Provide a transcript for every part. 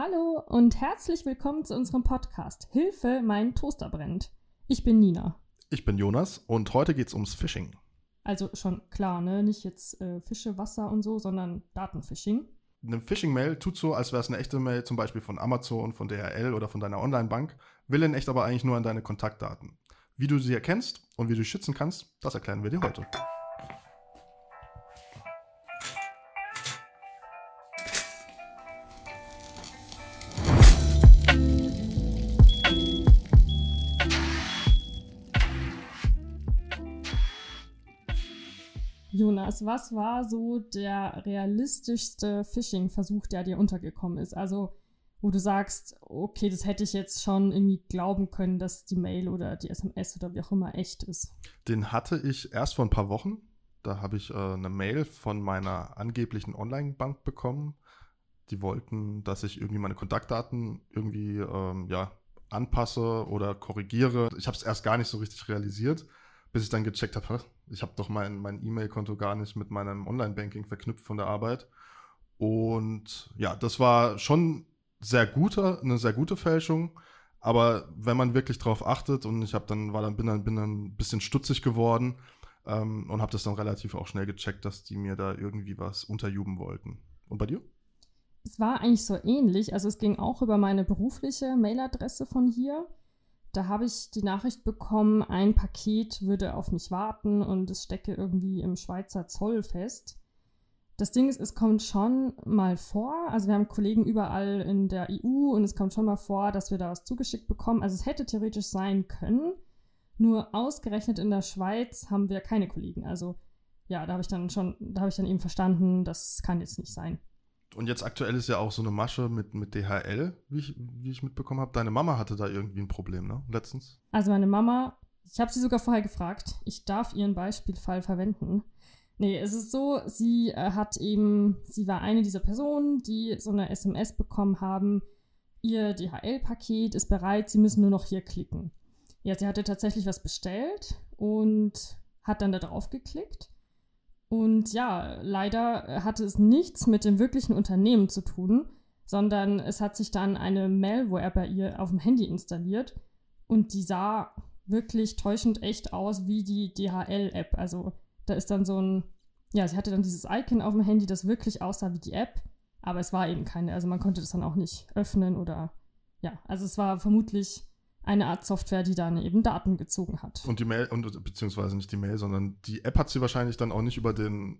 Hallo und herzlich willkommen zu unserem Podcast Hilfe, mein Toaster brennt. Ich bin Nina. Ich bin Jonas und heute geht's ums Phishing. Also schon klar, ne? Nicht jetzt äh, Fische, Wasser und so, sondern Datenphishing. Eine Phishing-Mail tut so, als wäre es eine echte Mail, zum Beispiel von Amazon, von DHL oder von deiner Online-Bank, will in echt aber eigentlich nur an deine Kontaktdaten. Wie du sie erkennst und wie du sie schützen kannst, das erklären wir dir heute. Jonas, was war so der realistischste Phishing-Versuch, der dir untergekommen ist? Also, wo du sagst, okay, das hätte ich jetzt schon irgendwie glauben können, dass die Mail oder die SMS oder wie auch immer echt ist. Den hatte ich erst vor ein paar Wochen. Da habe ich äh, eine Mail von meiner angeblichen Online-Bank bekommen. Die wollten, dass ich irgendwie meine Kontaktdaten irgendwie ähm, ja, anpasse oder korrigiere. Ich habe es erst gar nicht so richtig realisiert bis ich dann gecheckt habe, ich habe doch mein, mein E-Mail-Konto gar nicht mit meinem Online-Banking verknüpft von der Arbeit. Und ja, das war schon sehr gute, eine sehr gute Fälschung. Aber wenn man wirklich drauf achtet und ich habe dann war dann bin dann bin dann ein bisschen stutzig geworden ähm, und habe das dann relativ auch schnell gecheckt, dass die mir da irgendwie was unterjuben wollten. Und bei dir? Es war eigentlich so ähnlich. Also es ging auch über meine berufliche Mailadresse von hier. Da habe ich die Nachricht bekommen, ein Paket würde auf mich warten und es stecke irgendwie im Schweizer Zoll fest. Das Ding ist, es kommt schon mal vor, also wir haben Kollegen überall in der EU und es kommt schon mal vor, dass wir da was zugeschickt bekommen. Also es hätte theoretisch sein können, nur ausgerechnet in der Schweiz haben wir keine Kollegen. Also ja, da habe ich dann schon, da habe ich dann eben verstanden, das kann jetzt nicht sein. Und jetzt aktuell ist ja auch so eine Masche mit, mit DHL, wie ich, wie ich mitbekommen habe. Deine Mama hatte da irgendwie ein Problem, ne? Letztens. Also meine Mama, ich habe sie sogar vorher gefragt, ich darf ihren Beispielfall verwenden. Nee, es ist so, sie äh, hat eben, sie war eine dieser Personen, die so eine SMS bekommen haben, ihr DHL-Paket ist bereit, sie müssen nur noch hier klicken. Ja, sie hatte tatsächlich was bestellt und hat dann da drauf geklickt und ja, leider hatte es nichts mit dem wirklichen Unternehmen zu tun, sondern es hat sich dann eine Malware bei ihr auf dem Handy installiert und die sah wirklich täuschend echt aus wie die DHL-App. Also da ist dann so ein, ja, sie hatte dann dieses Icon auf dem Handy, das wirklich aussah wie die App, aber es war eben keine. Also man konnte das dann auch nicht öffnen oder ja, also es war vermutlich eine Art Software, die dann eben Daten gezogen hat. Und die Mail, und, beziehungsweise nicht die Mail, sondern die App hat sie wahrscheinlich dann auch nicht über den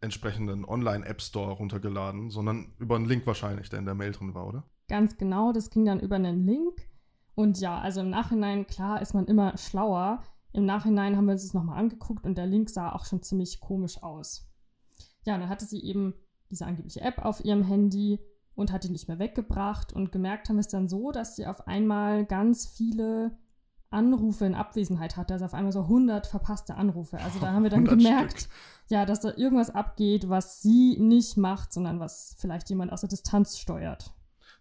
entsprechenden Online-App Store runtergeladen, sondern über einen Link wahrscheinlich, der in der Mail drin war, oder? Ganz genau, das ging dann über einen Link. Und ja, also im Nachhinein, klar, ist man immer schlauer. Im Nachhinein haben wir uns das nochmal angeguckt und der Link sah auch schon ziemlich komisch aus. Ja, dann hatte sie eben diese angebliche App auf ihrem Handy und hat die nicht mehr weggebracht. Und gemerkt haben wir es dann so, dass sie auf einmal ganz viele Anrufe in Abwesenheit hatte. Also auf einmal so 100 verpasste Anrufe. Also da haben wir dann gemerkt, Stück. ja, dass da irgendwas abgeht, was sie nicht macht, sondern was vielleicht jemand aus der Distanz steuert.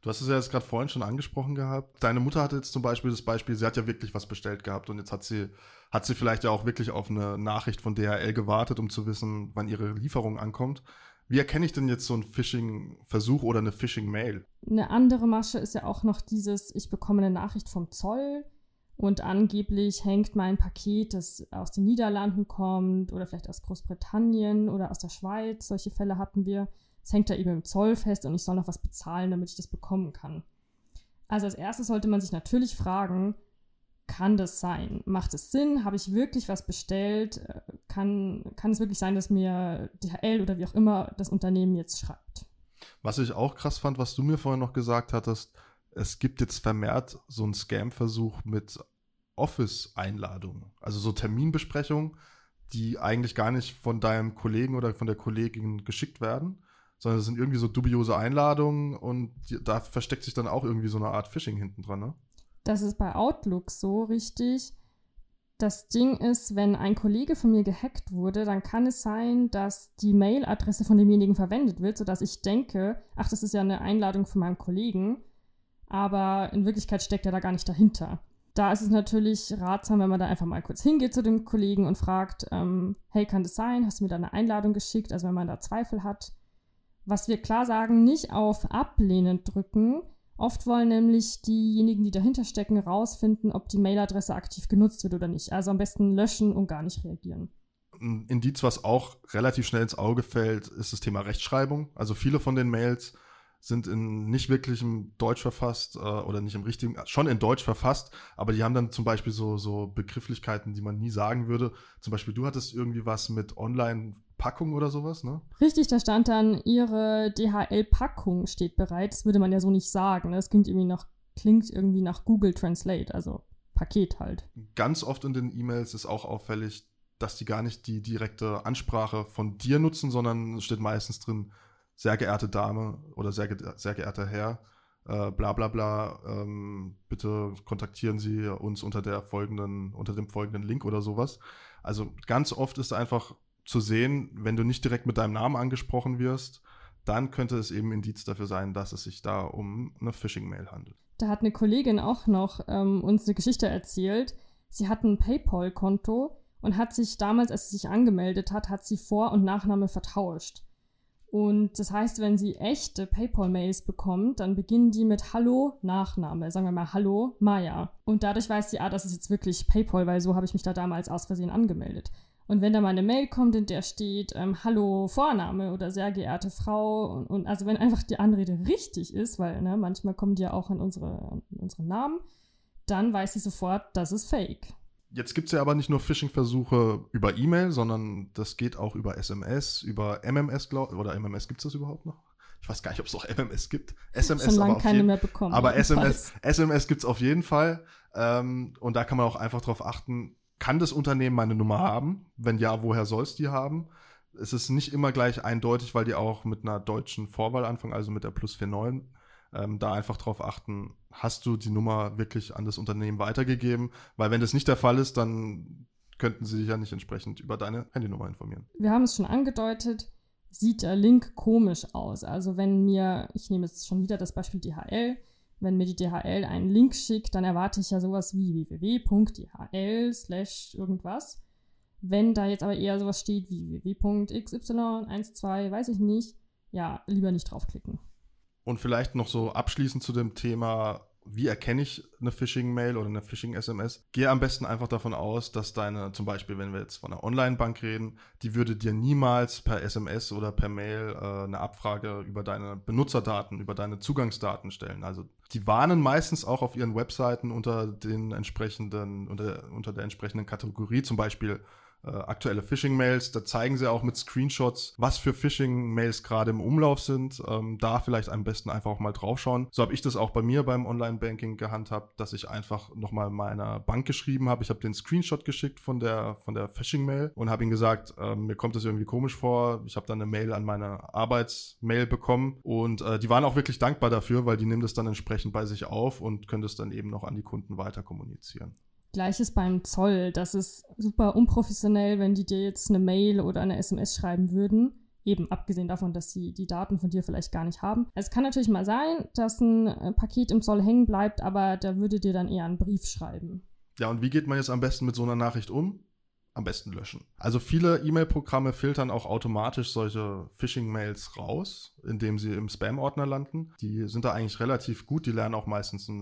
Du hast es ja jetzt gerade vorhin schon angesprochen gehabt. Deine Mutter hatte jetzt zum Beispiel das Beispiel, sie hat ja wirklich was bestellt gehabt und jetzt hat sie, hat sie vielleicht ja auch wirklich auf eine Nachricht von DHL gewartet, um zu wissen, wann ihre Lieferung ankommt. Wie erkenne ich denn jetzt so einen Phishing-Versuch oder eine Phishing-Mail? Eine andere Masche ist ja auch noch dieses, ich bekomme eine Nachricht vom Zoll und angeblich hängt mein Paket, das aus den Niederlanden kommt oder vielleicht aus Großbritannien oder aus der Schweiz, solche Fälle hatten wir, es hängt da eben im Zoll fest und ich soll noch was bezahlen, damit ich das bekommen kann. Also als erstes sollte man sich natürlich fragen, kann das sein? Macht es Sinn? Habe ich wirklich was bestellt? Äh, kann, kann es wirklich sein, dass mir DHL oder wie auch immer das Unternehmen jetzt schreibt? Was ich auch krass fand, was du mir vorhin noch gesagt hattest, es gibt jetzt vermehrt so einen Scam-Versuch mit Office-Einladungen, also so Terminbesprechungen, die eigentlich gar nicht von deinem Kollegen oder von der Kollegin geschickt werden, sondern es sind irgendwie so dubiose Einladungen und da versteckt sich dann auch irgendwie so eine Art Phishing hinten dran, ne? Das ist bei Outlook so richtig. Das Ding ist, wenn ein Kollege von mir gehackt wurde, dann kann es sein, dass die Mailadresse von demjenigen verwendet wird, sodass ich denke, ach, das ist ja eine Einladung von meinem Kollegen, aber in Wirklichkeit steckt er da gar nicht dahinter. Da ist es natürlich ratsam, wenn man da einfach mal kurz hingeht zu dem Kollegen und fragt, ähm, hey, kann das sein? Hast du mir da eine Einladung geschickt? Also wenn man da Zweifel hat. Was wir klar sagen, nicht auf Ablehnen drücken. Oft wollen nämlich diejenigen, die dahinter stecken, rausfinden, ob die Mailadresse aktiv genutzt wird oder nicht. Also am besten löschen und gar nicht reagieren. Ein Indiz, was auch relativ schnell ins Auge fällt, ist das Thema Rechtschreibung. Also viele von den Mails sind in nicht wirklich im Deutsch verfasst äh, oder nicht im richtigen, schon in Deutsch verfasst, aber die haben dann zum Beispiel so, so Begrifflichkeiten, die man nie sagen würde. Zum Beispiel, du hattest irgendwie was mit Online-Packung oder sowas, ne? Richtig, da stand dann, ihre DHL-Packung steht bereit. Das würde man ja so nicht sagen. Ne? Das klingt irgendwie nach, klingt irgendwie nach Google Translate, also Paket halt. Ganz oft in den E-Mails ist auch auffällig, dass die gar nicht die direkte Ansprache von dir nutzen, sondern es steht meistens drin, sehr geehrte Dame oder sehr, ge sehr geehrter Herr, äh, bla bla bla, ähm, bitte kontaktieren Sie uns unter der folgenden, unter dem folgenden Link oder sowas. Also ganz oft ist einfach zu sehen, wenn du nicht direkt mit deinem Namen angesprochen wirst, dann könnte es eben Indiz dafür sein, dass es sich da um eine Phishing-Mail handelt. Da hat eine Kollegin auch noch ähm, uns eine Geschichte erzählt. Sie hat ein PayPal-Konto und hat sich damals, als sie sich angemeldet hat, hat sie Vor- und Nachname vertauscht. Und das heißt, wenn sie echte PayPal-Mails bekommt, dann beginnen die mit Hallo, Nachname. Sagen wir mal Hallo, Maya. Und dadurch weiß sie, ah, das ist jetzt wirklich PayPal, weil so habe ich mich da damals aus Versehen angemeldet. Und wenn da mal eine Mail kommt, in der steht ähm, Hallo, Vorname oder sehr geehrte Frau, und, und, also wenn einfach die Anrede richtig ist, weil ne, manchmal kommen die ja auch in unsere, in unsere Namen, dann weiß sie sofort, das ist Fake. Jetzt gibt es ja aber nicht nur Phishing-Versuche über E-Mail, sondern das geht auch über SMS, über MMS, glaub, oder MMS gibt es das überhaupt noch? Ich weiß gar nicht, ob es noch MMS gibt. SMS Schon lange keine jeden, mehr bekommen. Aber SMS, SMS gibt es auf jeden Fall. Ähm, und da kann man auch einfach darauf achten, kann das Unternehmen meine Nummer haben? Wenn ja, woher soll es die haben? Es ist nicht immer gleich eindeutig, weil die auch mit einer deutschen Vorwahl anfangen, also mit der Plus 49 ähm, da einfach darauf achten, hast du die Nummer wirklich an das Unternehmen weitergegeben? Weil wenn das nicht der Fall ist, dann könnten sie dich ja nicht entsprechend über deine Handynummer informieren. Wir haben es schon angedeutet, sieht der Link komisch aus. Also wenn mir, ich nehme jetzt schon wieder das Beispiel DHL, wenn mir die DHL einen Link schickt, dann erwarte ich ja sowas wie www.dhl slash irgendwas. Wenn da jetzt aber eher sowas steht wie www.xy12, weiß ich nicht, ja, lieber nicht draufklicken. Und vielleicht noch so abschließend zu dem Thema, wie erkenne ich eine Phishing-Mail oder eine Phishing-SMS? Gehe am besten einfach davon aus, dass deine, zum Beispiel, wenn wir jetzt von einer Online-Bank reden, die würde dir niemals per SMS oder per Mail äh, eine Abfrage über deine Benutzerdaten, über deine Zugangsdaten stellen. Also die warnen meistens auch auf ihren Webseiten unter den entsprechenden, unter, unter der entsprechenden Kategorie, zum Beispiel äh, aktuelle Phishing-Mails. Da zeigen sie auch mit Screenshots, was für Phishing-Mails gerade im Umlauf sind. Ähm, da vielleicht am besten einfach auch mal draufschauen. So habe ich das auch bei mir beim Online-Banking gehandhabt, dass ich einfach nochmal meiner Bank geschrieben habe. Ich habe den Screenshot geschickt von der, von der Phishing-Mail und habe ihnen gesagt, äh, mir kommt das irgendwie komisch vor. Ich habe dann eine Mail an meine Arbeitsmail bekommen und äh, die waren auch wirklich dankbar dafür, weil die nehmen das dann entsprechend bei sich auf und können das dann eben noch an die Kunden weiter kommunizieren. Gleiches beim Zoll. Das ist super unprofessionell, wenn die dir jetzt eine Mail oder eine SMS schreiben würden. Eben abgesehen davon, dass sie die Daten von dir vielleicht gar nicht haben. Es kann natürlich mal sein, dass ein äh, Paket im Zoll hängen bleibt, aber da würde dir dann eher einen Brief schreiben. Ja, und wie geht man jetzt am besten mit so einer Nachricht um? Am besten löschen. Also viele E-Mail-Programme filtern auch automatisch solche Phishing-Mails raus, indem sie im Spam-Ordner landen. Die sind da eigentlich relativ gut, die lernen auch meistens äh,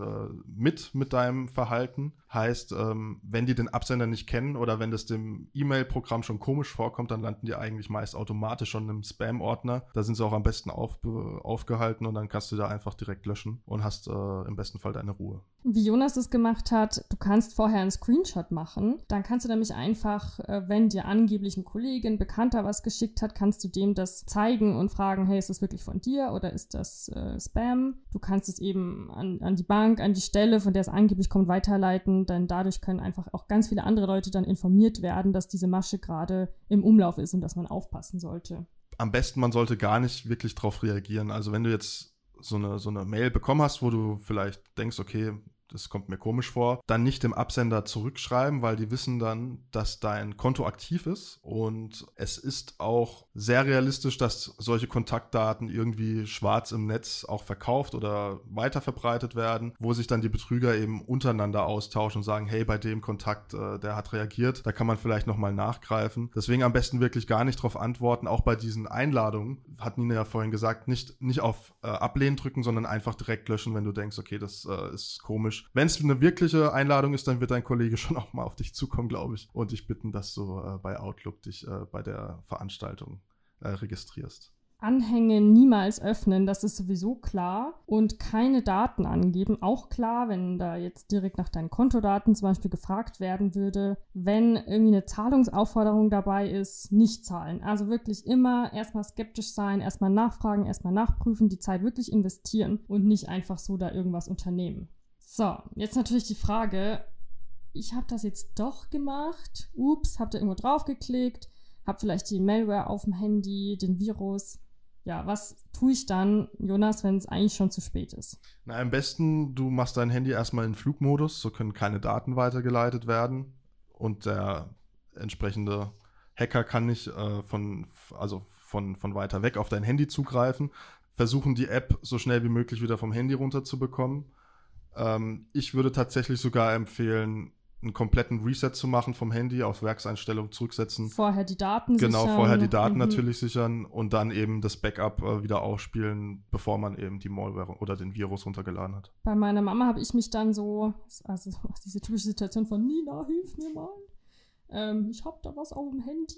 mit mit deinem Verhalten. Heißt, ähm, wenn die den Absender nicht kennen oder wenn das dem E-Mail-Programm schon komisch vorkommt, dann landen die eigentlich meist automatisch schon im Spam-Ordner. Da sind sie auch am besten auf, aufgehalten und dann kannst du da einfach direkt löschen und hast äh, im besten Fall deine Ruhe. Wie Jonas es gemacht hat, du kannst vorher einen Screenshot machen. Dann kannst du nämlich einfach, äh, wenn dir angeblich ein Kollege, ein Bekannter was geschickt hat, kannst du dem das zeigen und fragen, hey, ist das wirklich von dir oder ist das äh, Spam? Du kannst es eben an, an die Bank, an die Stelle, von der es angeblich kommt, weiterleiten. Denn dadurch können einfach auch ganz viele andere Leute dann informiert werden, dass diese Masche gerade im Umlauf ist und dass man aufpassen sollte. Am besten, man sollte gar nicht wirklich darauf reagieren. Also wenn du jetzt so eine, so eine Mail bekommen hast, wo du vielleicht denkst, okay, das kommt mir komisch vor, dann nicht dem Absender zurückschreiben, weil die wissen dann, dass dein Konto aktiv ist. Und es ist auch sehr realistisch, dass solche Kontaktdaten irgendwie schwarz im Netz auch verkauft oder weiterverbreitet werden, wo sich dann die Betrüger eben untereinander austauschen und sagen, hey, bei dem Kontakt, äh, der hat reagiert, da kann man vielleicht nochmal nachgreifen. Deswegen am besten wirklich gar nicht darauf antworten, auch bei diesen Einladungen, hat Nina ja vorhin gesagt, nicht, nicht auf äh, Ablehnen drücken, sondern einfach direkt löschen, wenn du denkst, okay, das äh, ist komisch. Wenn es eine wirkliche Einladung ist, dann wird dein Kollege schon auch mal auf dich zukommen, glaube ich, und dich bitten, dass du äh, bei Outlook dich äh, bei der Veranstaltung äh, registrierst. Anhänge niemals öffnen, das ist sowieso klar. Und keine Daten angeben, auch klar, wenn da jetzt direkt nach deinen Kontodaten zum Beispiel gefragt werden würde. Wenn irgendwie eine Zahlungsaufforderung dabei ist, nicht zahlen. Also wirklich immer erstmal skeptisch sein, erstmal nachfragen, erstmal nachprüfen, die Zeit wirklich investieren und nicht einfach so da irgendwas unternehmen. So, jetzt natürlich die Frage, ich habe das jetzt doch gemacht. Ups, habt ihr irgendwo draufgeklickt? Hab vielleicht die Malware auf dem Handy, den Virus ja, was tue ich dann, Jonas, wenn es eigentlich schon zu spät ist? Na, am besten, du machst dein Handy erstmal in Flugmodus, so können keine Daten weitergeleitet werden und der entsprechende Hacker kann nicht äh, von, also von, von weiter weg auf dein Handy zugreifen. Versuchen die App so schnell wie möglich wieder vom Handy runterzubekommen. Ähm, ich würde tatsächlich sogar empfehlen, einen kompletten Reset zu machen vom Handy auf Werkseinstellung zurücksetzen. Vorher die Daten genau, sichern. Genau, vorher die Daten mhm. natürlich sichern und dann eben das Backup äh, wieder ausspielen, bevor man eben die Malware oder den Virus runtergeladen hat. Bei meiner Mama habe ich mich dann so, also diese typische Situation von Nina, hilf mir mal. Ähm, ich habe da was auf dem Handy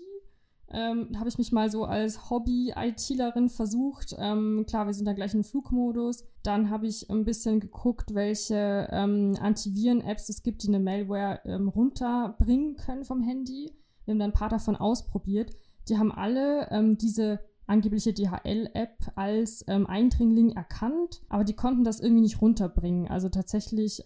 ähm, habe ich mich mal so als Hobby-ITlerin versucht. Ähm, klar, wir sind da gleich im Flugmodus. Dann habe ich ein bisschen geguckt, welche ähm, Antiviren-Apps es gibt, die eine Malware ähm, runterbringen können vom Handy. Wir haben dann ein paar davon ausprobiert. Die haben alle ähm, diese angebliche DHL-App als ähm, Eindringling erkannt, aber die konnten das irgendwie nicht runterbringen. Also tatsächlich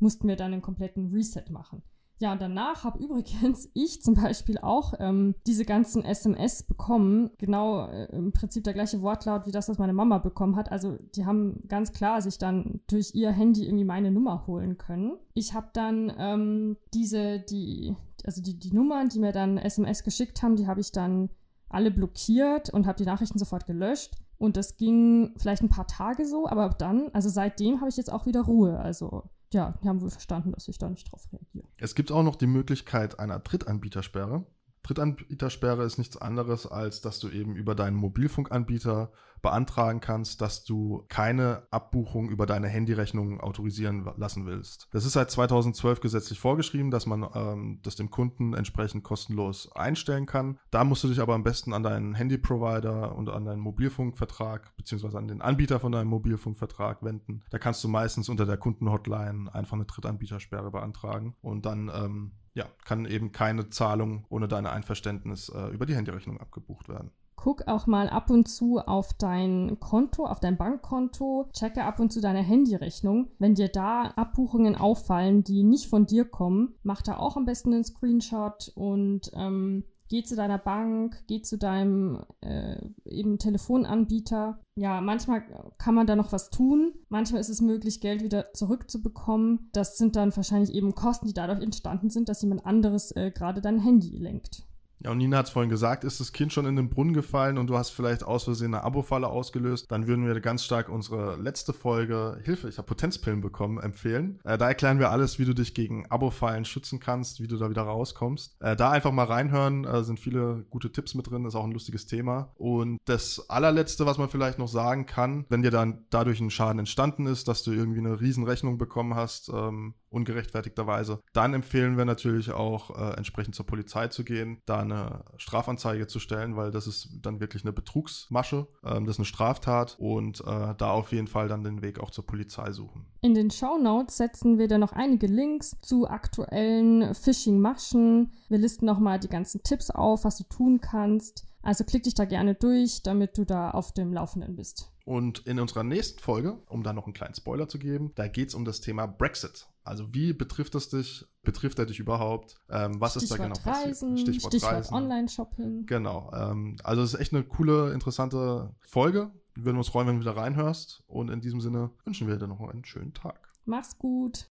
mussten wir dann einen kompletten Reset machen. Ja, und danach habe übrigens ich zum Beispiel auch ähm, diese ganzen SMS bekommen. Genau äh, im Prinzip der gleiche Wortlaut wie das, was meine Mama bekommen hat. Also die haben ganz klar sich dann durch ihr Handy irgendwie meine Nummer holen können. Ich habe dann ähm, diese, die, also die, die Nummern, die mir dann SMS geschickt haben, die habe ich dann alle blockiert und habe die Nachrichten sofort gelöscht. Und das ging vielleicht ein paar Tage so, aber dann, also seitdem habe ich jetzt auch wieder Ruhe. Also ja, die haben wohl verstanden, dass ich da nicht drauf reagiere. Es gibt auch noch die Möglichkeit einer Drittanbietersperre. Drittanbietersperre ist nichts anderes, als dass du eben über deinen Mobilfunkanbieter beantragen kannst, dass du keine Abbuchung über deine Handyrechnung autorisieren lassen willst. Das ist seit 2012 gesetzlich vorgeschrieben, dass man ähm, das dem Kunden entsprechend kostenlos einstellen kann. Da musst du dich aber am besten an deinen Handyprovider und an deinen Mobilfunkvertrag beziehungsweise an den Anbieter von deinem Mobilfunkvertrag wenden. Da kannst du meistens unter der Kundenhotline einfach eine Drittanbietersperre beantragen und dann ähm, ja, kann eben keine Zahlung ohne dein Einverständnis äh, über die Handyrechnung abgebucht werden. Guck auch mal ab und zu auf dein Konto, auf dein Bankkonto, checke ab und zu deine Handyrechnung. Wenn dir da Abbuchungen auffallen, die nicht von dir kommen, mach da auch am besten einen Screenshot und ähm, geh zu deiner Bank, geh zu deinem äh, eben Telefonanbieter. Ja, manchmal kann man da noch was tun. Manchmal ist es möglich, Geld wieder zurückzubekommen. Das sind dann wahrscheinlich eben Kosten, die dadurch entstanden sind, dass jemand anderes äh, gerade dein Handy lenkt. Ja, und Nina hat es vorhin gesagt, ist das Kind schon in den Brunnen gefallen und du hast vielleicht aus Versehen eine Abo-Falle ausgelöst, dann würden wir ganz stark unsere letzte Folge Hilfe, ich habe Potenzpillen bekommen, empfehlen. Äh, da erklären wir alles, wie du dich gegen Abo-Fallen schützen kannst, wie du da wieder rauskommst. Äh, da einfach mal reinhören, äh, sind viele gute Tipps mit drin, ist auch ein lustiges Thema. Und das allerletzte, was man vielleicht noch sagen kann, wenn dir dann dadurch ein Schaden entstanden ist, dass du irgendwie eine Riesenrechnung bekommen hast, ähm, ungerechtfertigterweise, dann empfehlen wir natürlich auch äh, entsprechend zur Polizei zu gehen, da eine Strafanzeige zu stellen, weil das ist dann wirklich eine Betrugsmasche, ähm, das ist eine Straftat und äh, da auf jeden Fall dann den Weg auch zur Polizei suchen. In den Show Notes setzen wir dann noch einige Links zu aktuellen Phishing-Maschen. Wir listen nochmal die ganzen Tipps auf, was du tun kannst. Also klick dich da gerne durch, damit du da auf dem Laufenden bist. Und in unserer nächsten Folge, um da noch einen kleinen Spoiler zu geben, da geht es um das Thema Brexit. Also wie betrifft es dich? Betrifft er dich überhaupt? Ähm, was Stichwort ist da genau Reisen, passiert? Stichwort, Stichwort Reisen. Online-Shopping. Genau. Ähm, also es ist echt eine coole, interessante Folge. Wir würden uns freuen, wenn du wieder reinhörst. Und in diesem Sinne wünschen wir dir noch einen schönen Tag. Mach's gut.